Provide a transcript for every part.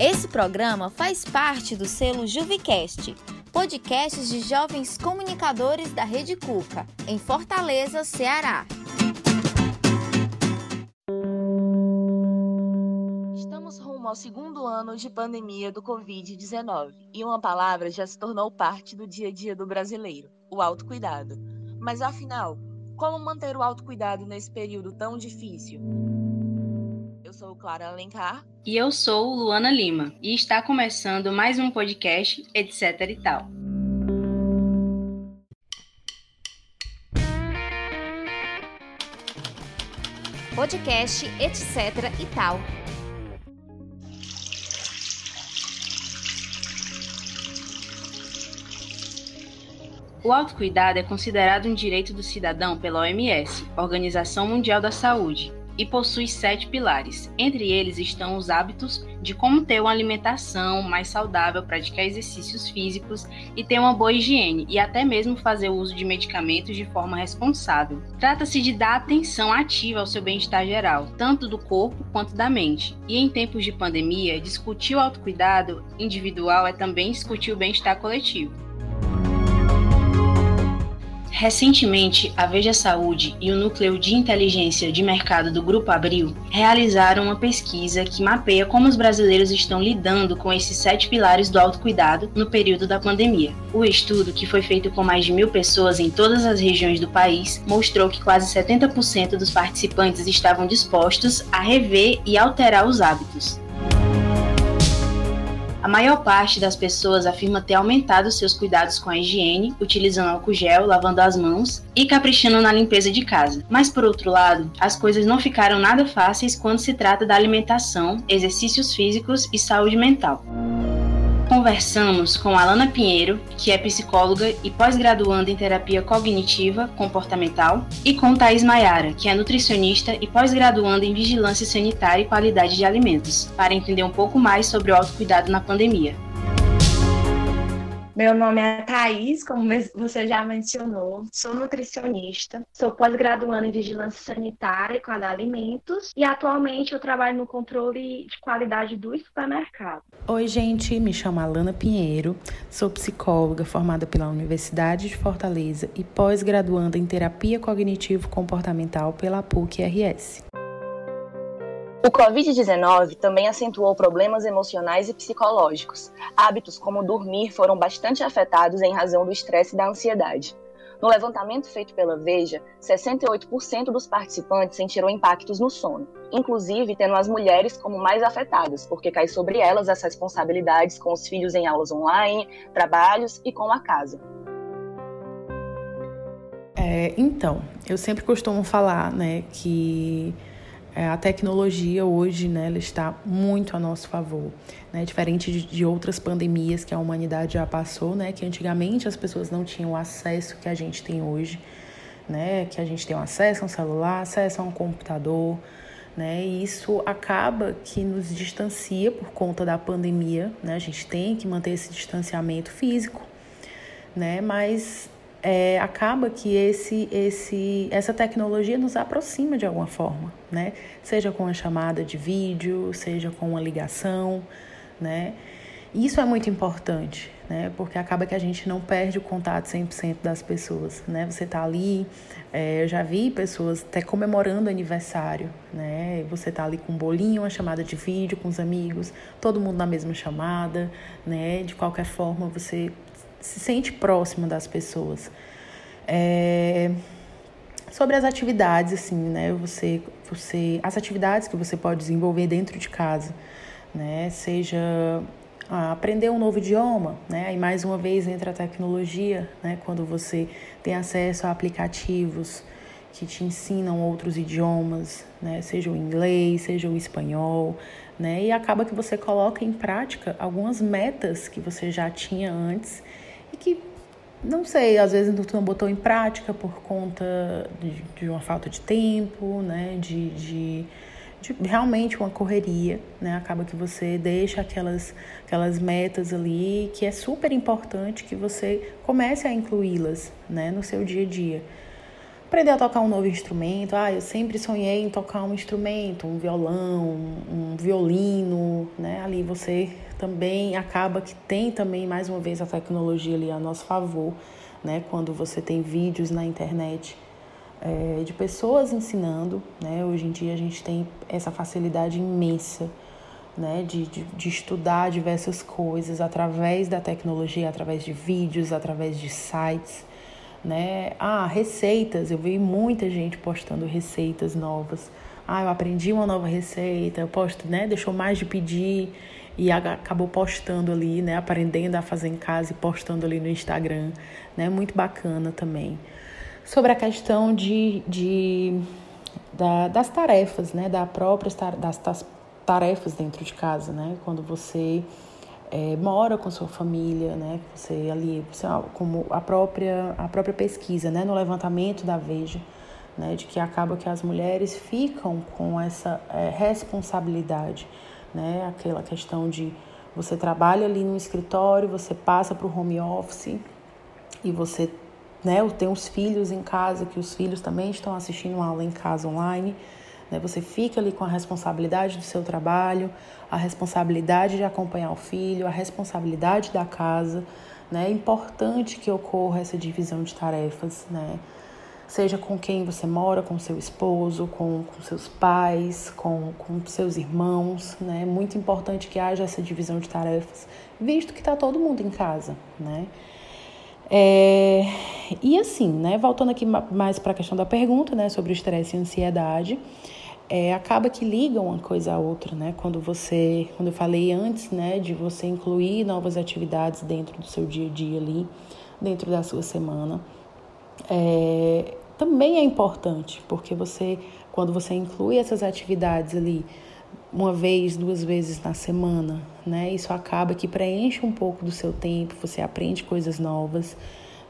Esse programa faz parte do selo Juvicast, podcasts de jovens comunicadores da Rede Cuca, em Fortaleza, Ceará. Estamos rumo ao segundo ano de pandemia do Covid-19 e uma palavra já se tornou parte do dia a dia do brasileiro: o autocuidado. Mas afinal, como manter o autocuidado nesse período tão difícil? Eu sou Clara Alencar. E eu sou Luana Lima. E está começando mais um podcast, etc e tal. Podcast, etc e tal. O autocuidado é considerado um direito do cidadão pela OMS, Organização Mundial da Saúde, e possui sete pilares. Entre eles estão os hábitos de como ter uma alimentação mais saudável, praticar exercícios físicos e ter uma boa higiene, e até mesmo fazer o uso de medicamentos de forma responsável. Trata-se de dar atenção ativa ao seu bem-estar geral, tanto do corpo quanto da mente. E em tempos de pandemia, discutir o autocuidado individual é também discutir o bem-estar coletivo. Recentemente, a Veja Saúde e o Núcleo de Inteligência de Mercado do Grupo Abril realizaram uma pesquisa que mapeia como os brasileiros estão lidando com esses sete pilares do autocuidado no período da pandemia. O estudo, que foi feito com mais de mil pessoas em todas as regiões do país, mostrou que quase 70% dos participantes estavam dispostos a rever e alterar os hábitos. A maior parte das pessoas afirma ter aumentado seus cuidados com a higiene, utilizando álcool gel, lavando as mãos e caprichando na limpeza de casa. Mas por outro lado, as coisas não ficaram nada fáceis quando se trata da alimentação, exercícios físicos e saúde mental conversamos com Alana Pinheiro, que é psicóloga e pós-graduanda em terapia cognitiva comportamental, e com Thais Maiara, que é nutricionista e pós-graduanda em vigilância sanitária e qualidade de alimentos, para entender um pouco mais sobre o autocuidado na pandemia. Meu nome é Thaís, como você já mencionou, sou nutricionista, sou pós-graduanda em Vigilância Sanitária e Qualidade de Alimentos e atualmente eu trabalho no controle de qualidade do supermercado. Oi, gente, me chamo Alana Pinheiro, sou psicóloga formada pela Universidade de Fortaleza e pós-graduanda em Terapia Cognitivo-Comportamental pela PUC-RS. O Covid-19 também acentuou problemas emocionais e psicológicos. Hábitos como dormir foram bastante afetados em razão do estresse e da ansiedade. No levantamento feito pela Veja, 68% dos participantes sentiram impactos no sono, inclusive tendo as mulheres como mais afetadas, porque cai sobre elas as responsabilidades com os filhos em aulas online, trabalhos e com a casa. É, então, eu sempre costumo falar, né, que a tecnologia hoje, né, ela está muito a nosso favor, né, diferente de, de, outras pandemias que a humanidade já passou, né, que antigamente as pessoas não tinham o acesso que a gente tem hoje, né, que a gente tem acesso a um celular, acesso a um computador, né, e isso acaba que nos distancia por conta da pandemia, né, a gente tem que manter esse distanciamento físico, né, mas é, acaba que esse, esse, essa tecnologia nos aproxima de alguma forma, né? Seja com a chamada de vídeo, seja com uma ligação, né? Isso é muito importante, né? Porque acaba que a gente não perde o contato 100% das pessoas, né? Você tá ali, é, eu já vi pessoas até comemorando aniversário, né? Você tá ali com um bolinho, uma chamada de vídeo com os amigos, todo mundo na mesma chamada, né? De qualquer forma, você se sente próximo das pessoas. É... Sobre as atividades, assim, né? Você, você, as atividades que você pode desenvolver dentro de casa, né? Seja ah, aprender um novo idioma, né? E mais uma vez entra a tecnologia, né? Quando você tem acesso a aplicativos que te ensinam outros idiomas, né? Seja o inglês, seja o espanhol, né? E acaba que você coloca em prática algumas metas que você já tinha antes e que, não sei, às vezes não botou em prática por conta de, de uma falta de tempo, né? De, de, de, realmente uma correria, né? Acaba que você deixa aquelas, aquelas metas ali que é super importante que você comece a incluí-las, né? No seu dia a dia aprender a tocar um novo instrumento. Ah, eu sempre sonhei em tocar um instrumento, um violão, um violino, né? Ali você também acaba que tem também mais uma vez a tecnologia ali a nosso favor, né? Quando você tem vídeos na internet é, de pessoas ensinando, né? Hoje em dia a gente tem essa facilidade imensa, né? De, de, de estudar diversas coisas através da tecnologia, através de vídeos, através de sites, né? Ah, receitas. Eu vi muita gente postando receitas novas. Ah, eu aprendi uma nova receita. Eu posto, né? Deixou mais de pedir e acabou postando ali, né? Aprendendo a fazer em casa e postando ali no Instagram, né? Muito bacana também sobre a questão de, de da, das tarefas, né, da própria das, das, tarefas dentro de casa, né, quando você é, mora com sua família, né, você ali, como a própria a própria pesquisa, né, no levantamento da Veja, né, de que acaba que as mulheres ficam com essa é, responsabilidade, né, aquela questão de você trabalha ali no escritório, você passa para o home office e você né? Tenho os filhos em casa, que os filhos também estão assistindo aula em casa online. Né? Você fica ali com a responsabilidade do seu trabalho, a responsabilidade de acompanhar o filho, a responsabilidade da casa. Né? É importante que ocorra essa divisão de tarefas, né? Seja com quem você mora, com seu esposo, com, com seus pais, com, com seus irmãos, né? É muito importante que haja essa divisão de tarefas, visto que está todo mundo em casa, né? É, e assim, né, voltando aqui mais para a questão da pergunta, né, sobre estresse e ansiedade, é, acaba que ligam uma coisa a outra, né? Quando você, quando eu falei antes, né, de você incluir novas atividades dentro do seu dia a dia ali, dentro da sua semana, é, também é importante, porque você, quando você inclui essas atividades ali uma vez, duas vezes na semana, né? Isso acaba que preenche um pouco do seu tempo, você aprende coisas novas,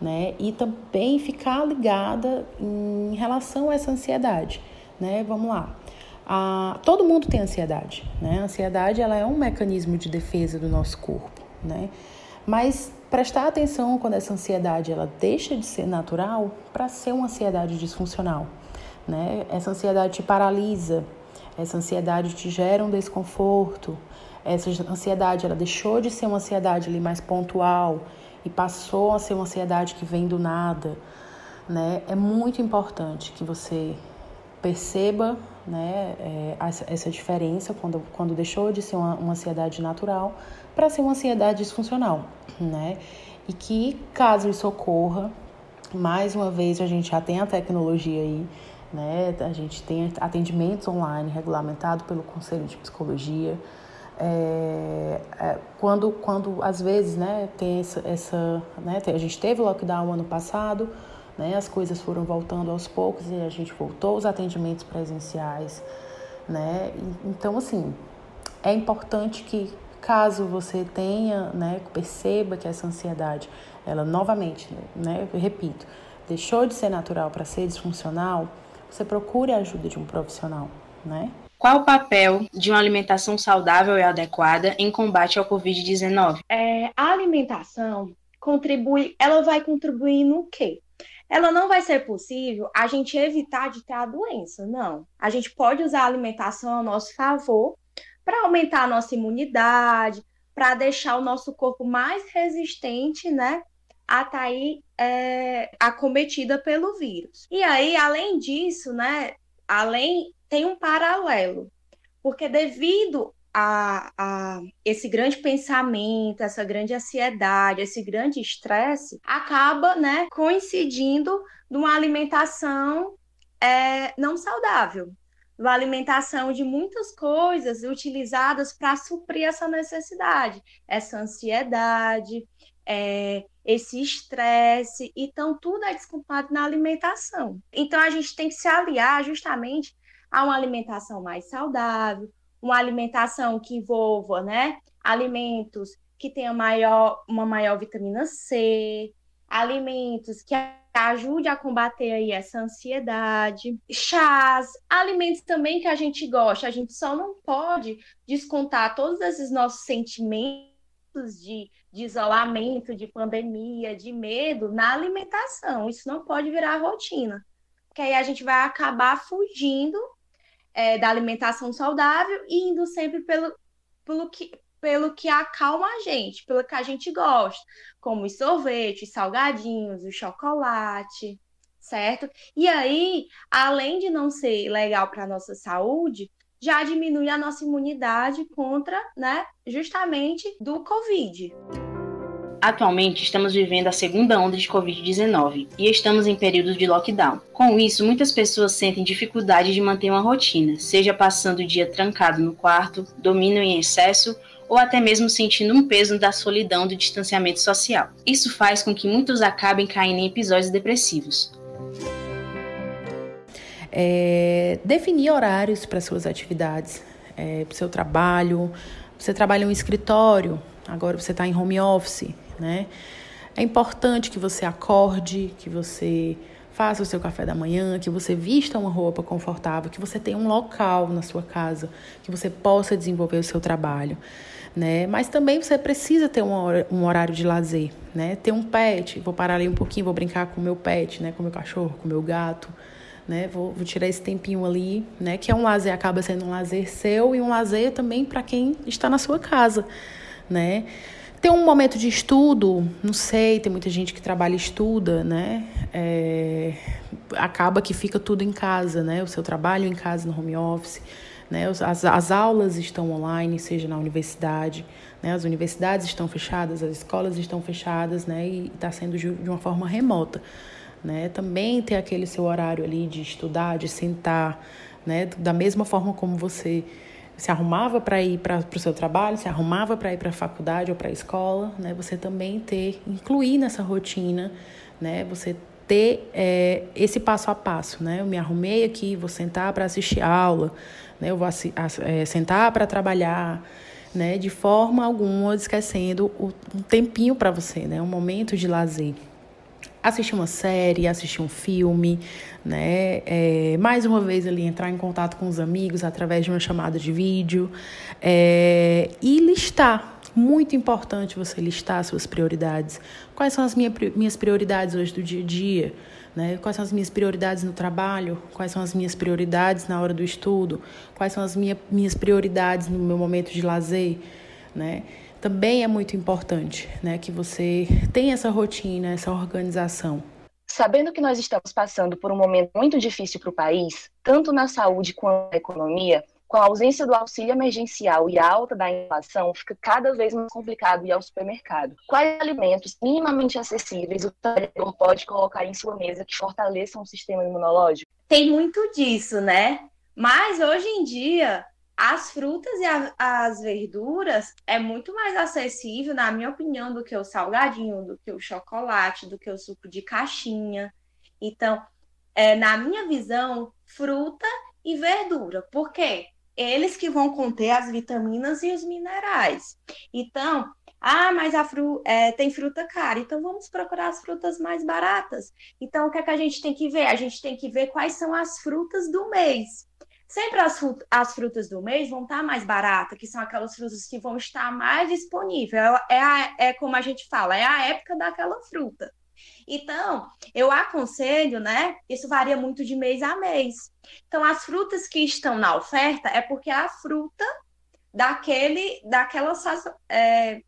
né? E também ficar ligada em relação a essa ansiedade, né? Vamos lá. Ah, todo mundo tem ansiedade, né? A ansiedade ela é um mecanismo de defesa do nosso corpo, né? Mas prestar atenção quando essa ansiedade ela deixa de ser natural para ser uma ansiedade disfuncional, né? Essa ansiedade te paralisa, essa ansiedade te gera um desconforto. Essa ansiedade, ela deixou de ser uma ansiedade ali mais pontual e passou a ser uma ansiedade que vem do nada, né? É muito importante que você perceba, né, é, essa diferença quando, quando deixou de ser uma, uma ansiedade natural para ser uma ansiedade disfuncional, né? E que caso isso ocorra, mais uma vez a gente já tem a tecnologia aí né? A gente tem atendimentos online regulamentados pelo Conselho de Psicologia. É, é, quando, quando às vezes né, tem essa, essa né, a gente teve o lockdown ano passado, né, as coisas foram voltando aos poucos e a gente voltou aos atendimentos presenciais, né? Então assim é importante que caso você tenha, né, perceba que essa ansiedade, ela novamente, né, eu repito, deixou de ser natural para ser disfuncional, você procure a ajuda de um profissional, né? Qual o papel de uma alimentação saudável e adequada em combate ao Covid-19? É, a alimentação contribui, ela vai contribuir no quê? Ela não vai ser possível a gente evitar de ter a doença, não. A gente pode usar a alimentação ao nosso favor para aumentar a nossa imunidade, para deixar o nosso corpo mais resistente, né, a tá aí é, acometida pelo vírus. E aí, além disso, né, além tem um paralelo, porque devido a, a, esse grande pensamento, essa grande ansiedade, esse grande estresse, acaba né, coincidindo numa alimentação é, não saudável, uma alimentação de muitas coisas utilizadas para suprir essa necessidade, essa ansiedade, é, esse estresse, então tudo é desculpado na alimentação. Então a gente tem que se aliar justamente a uma alimentação mais saudável, uma alimentação que envolva, né, alimentos que tenham maior, uma maior vitamina C, alimentos que ajude a combater aí essa ansiedade, chás, alimentos também que a gente gosta, a gente só não pode descontar todos esses nossos sentimentos de, de isolamento, de pandemia, de medo na alimentação. Isso não pode virar rotina, porque aí a gente vai acabar fugindo é, da alimentação saudável e indo sempre pelo, pelo que, pelo que acalma a gente, pelo que a gente gosta, como os sorvetes, os salgadinhos, o chocolate, certo? E aí, além de não ser legal para a nossa saúde, já diminui a nossa imunidade contra, né, justamente do Covid. Atualmente estamos vivendo a segunda onda de Covid-19 e estamos em período de lockdown. Com isso, muitas pessoas sentem dificuldade de manter uma rotina, seja passando o dia trancado no quarto, domínio em excesso ou até mesmo sentindo um peso da solidão do distanciamento social. Isso faz com que muitos acabem caindo em episódios depressivos. É, definir horários para suas atividades, é, para o seu trabalho. Você trabalha em um escritório, agora você está em home office, né? É importante que você acorde, que você faça o seu café da manhã, que você vista uma roupa confortável, que você tenha um local na sua casa, que você possa desenvolver o seu trabalho né? Mas também você precisa ter um horário de lazer, né? Ter um pet, vou parar ali um pouquinho, vou brincar com o meu pet, né? Com o meu cachorro, com o meu gato, né? Vou, vou tirar esse tempinho ali, né? Que é um lazer, acaba sendo um lazer seu e um lazer também para quem está na sua casa, né? Ter um momento de estudo, não sei, tem muita gente que trabalha e estuda, né? É, acaba que fica tudo em casa, né? O seu trabalho em casa, no home office. Né? As, as aulas estão online, seja na universidade, né? as universidades estão fechadas, as escolas estão fechadas né? e está sendo de uma forma remota. Né? Também ter aquele seu horário ali de estudar, de sentar, né? da mesma forma como você se arrumava para ir para o seu trabalho, se arrumava para ir para a faculdade ou para a escola, né? Você também ter, incluir nessa rotina, né? Você ter é, esse passo a passo, né? Eu me arrumei aqui, vou sentar para assistir aula, né? Eu vou é, sentar para trabalhar, né? De forma alguma esquecendo o, um tempinho para você, né? Um momento de lazer. Assistir uma série, assistir um filme, né? É, mais uma vez ali entrar em contato com os amigos através de uma chamada de vídeo é, e listar. Muito importante você listar suas prioridades. Quais são as minha, minhas prioridades hoje do dia a dia? Né? Quais são as minhas prioridades no trabalho? Quais são as minhas prioridades na hora do estudo? Quais são as minha, minhas prioridades no meu momento de lazer? Né? Também é muito importante né, que você tenha essa rotina, essa organização. Sabendo que nós estamos passando por um momento muito difícil para o país, tanto na saúde quanto na economia, com a ausência do auxílio emergencial e a alta da inflação, fica cada vez mais complicado ir ao supermercado. Quais alimentos minimamente acessíveis o trabalhador pode colocar em sua mesa que fortaleçam o sistema imunológico? Tem muito disso, né? Mas hoje em dia, as frutas e a, as verduras é muito mais acessível, na minha opinião, do que o salgadinho, do que o chocolate, do que o suco de caixinha. Então, é, na minha visão, fruta e verdura. Por quê? eles que vão conter as vitaminas e os minerais. Então, ah, mas a fru é, tem fruta cara, então vamos procurar as frutas mais baratas. Então, o que é que a gente tem que ver? A gente tem que ver quais são as frutas do mês. Sempre as, as frutas do mês vão estar mais baratas, que são aquelas frutas que vão estar mais disponíveis. É, a, é como a gente fala, é a época daquela fruta. Então, eu aconselho, né? Isso varia muito de mês a mês. Então, as frutas que estão na oferta é porque a fruta daquele, daquela, é,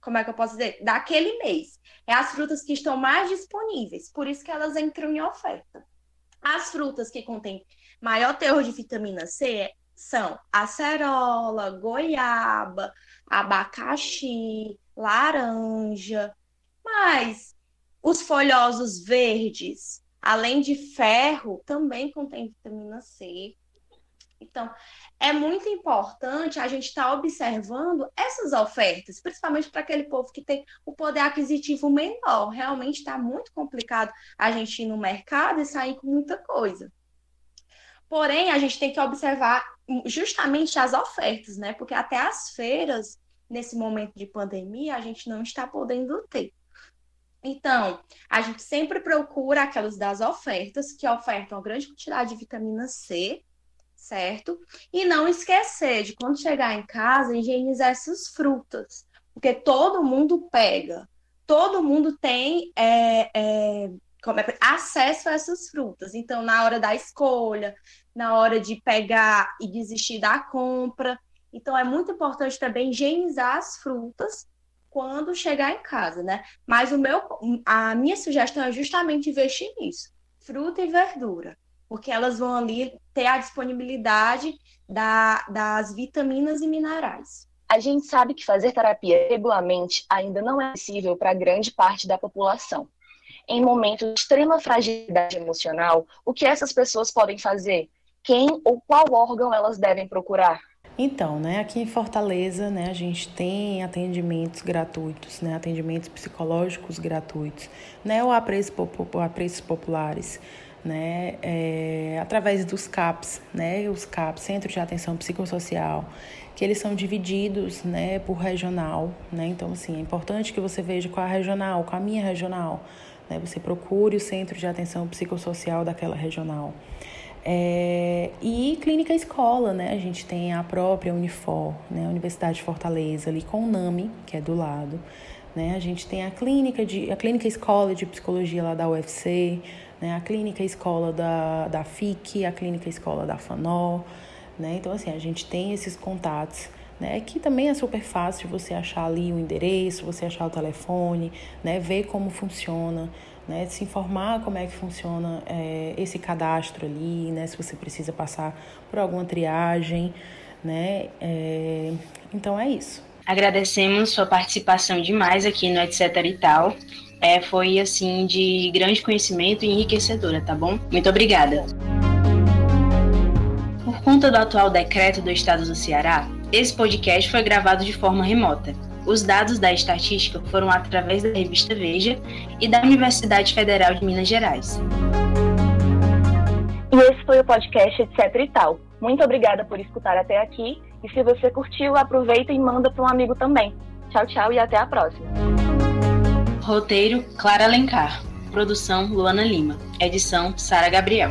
como é que eu posso dizer? Daquele mês. É as frutas que estão mais disponíveis, por isso que elas entram em oferta. As frutas que contêm maior teor de vitamina C são acerola, goiaba, abacaxi, laranja. Mas os folhosos verdes, além de ferro, também contém vitamina C. Então, é muito importante a gente estar tá observando essas ofertas, principalmente para aquele povo que tem o poder aquisitivo menor. Realmente está muito complicado a gente ir no mercado e sair com muita coisa. Porém, a gente tem que observar justamente as ofertas, né? Porque até as feiras, nesse momento de pandemia, a gente não está podendo ter. Então, a gente sempre procura aquelas das ofertas, que ofertam uma grande quantidade de vitamina C, certo? E não esquecer de, quando chegar em casa, higienizar essas frutas, porque todo mundo pega, todo mundo tem é, é, é, acesso a essas frutas. Então, na hora da escolha, na hora de pegar e desistir da compra, Então é muito importante também higienizar as frutas quando chegar em casa, né? Mas o meu, a minha sugestão é justamente investir nisso, fruta e verdura, porque elas vão ali ter a disponibilidade da, das vitaminas e minerais. A gente sabe que fazer terapia regularmente ainda não é possível para grande parte da população. Em momentos de extrema fragilidade emocional, o que essas pessoas podem fazer? Quem ou qual órgão elas devem procurar? Então, né, aqui em Fortaleza, né, a gente tem atendimentos gratuitos, né, atendimentos psicológicos gratuitos, né, ou a preços, a preços populares, né, é, através dos CAPs, né, os CAPs, Centro de Atenção Psicossocial, que eles são divididos, né, por regional, né, então, assim, é importante que você veja qual a regional, qual a minha regional, né, você procure o Centro de Atenção Psicossocial daquela regional. É, e clínica escola, né? A gente tem a própria Unifor, né? Universidade de Fortaleza, ali com o NAMI, que é do lado. Né? A gente tem a clínica, de, a clínica escola de psicologia lá da UFC, né? a clínica escola da, da FIC, a clínica escola da FANOL. Né? Então, assim, a gente tem esses contatos. Né, que também é super fácil você achar ali o endereço, você achar o telefone, né, ver como funciona, né, se informar como é que funciona é, esse cadastro ali, né, se você precisa passar por alguma triagem, né, é, então é isso. Agradecemos sua participação demais aqui no Etc e Tal. É, foi assim de grande conhecimento e enriquecedora, tá bom? Muito obrigada. Por conta do atual decreto do Estado do Ceará, esse podcast foi gravado de forma remota. Os dados da estatística foram através da revista Veja e da Universidade Federal de Minas Gerais. E esse foi o podcast Etc e Tal. Muito obrigada por escutar até aqui. E se você curtiu, aproveita e manda para um amigo também. Tchau, tchau e até a próxima. Roteiro Clara Alencar. Produção Luana Lima. Edição Sara Gabriel.